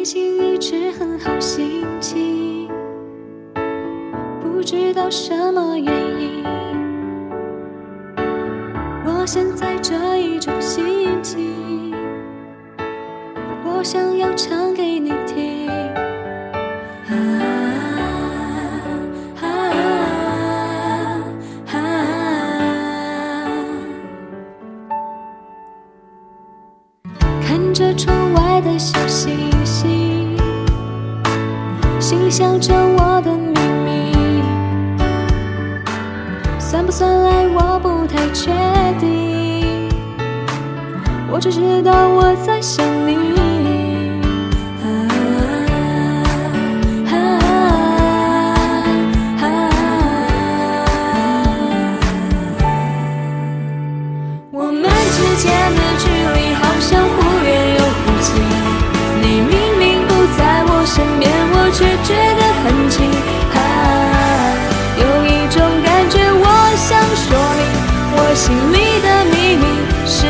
最近一直很好心情，不知道什么原因。我现在这一种心情，我想要唱给你听。看着窗外的星星。心想着我的秘密，算不算爱我不太确定，我只知道我在想心里的秘密是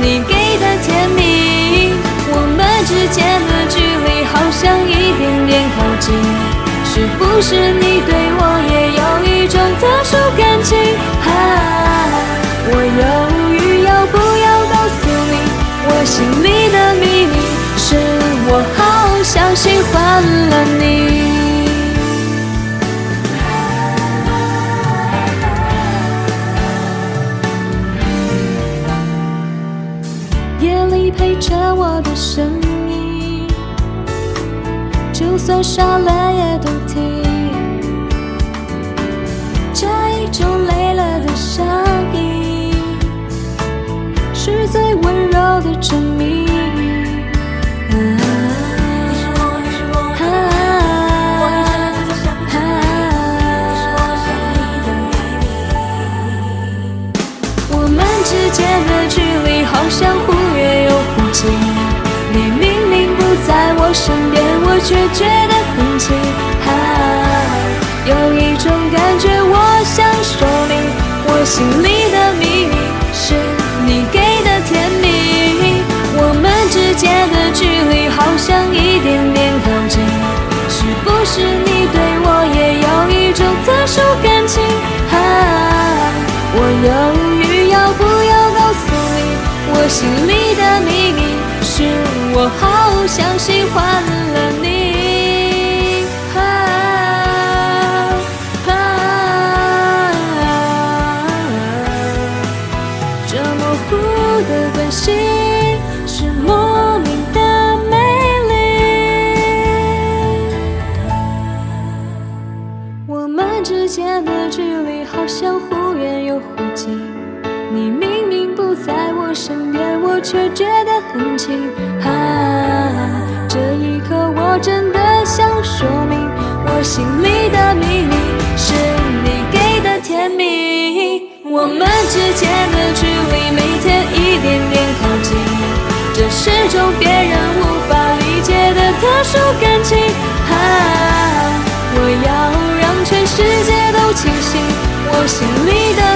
你给的甜蜜。我们之间的距离好像一点点靠近，是不是你对我也有一种特殊感情？啊，我犹豫要不要告诉你，我心里的秘密是我好像喜欢了你。着我的声音，就算傻了也都听。这一种累了的声音，是最温柔的证明。啊啊我们之间的距离好像忽远又忽近，你明明不在我身边，我却觉得很近。啊，有一种感觉，我想说明，我心里的秘密是你给的甜蜜。我们之间的距离好像一点点靠近，是不是你对我也有一种特殊感我心里的秘密是我好像喜欢了你。这模糊的关系是莫名的美丽。我们之间的距离好像忽远又忽近，你明身边，我却觉得很近。啊，这一刻我真的想说明，我心里的秘密是你给的甜蜜。我们之间的距离每天一点点靠近，这是种别人无法理解的特殊感情。啊，我要让全世界都清醒，我心里的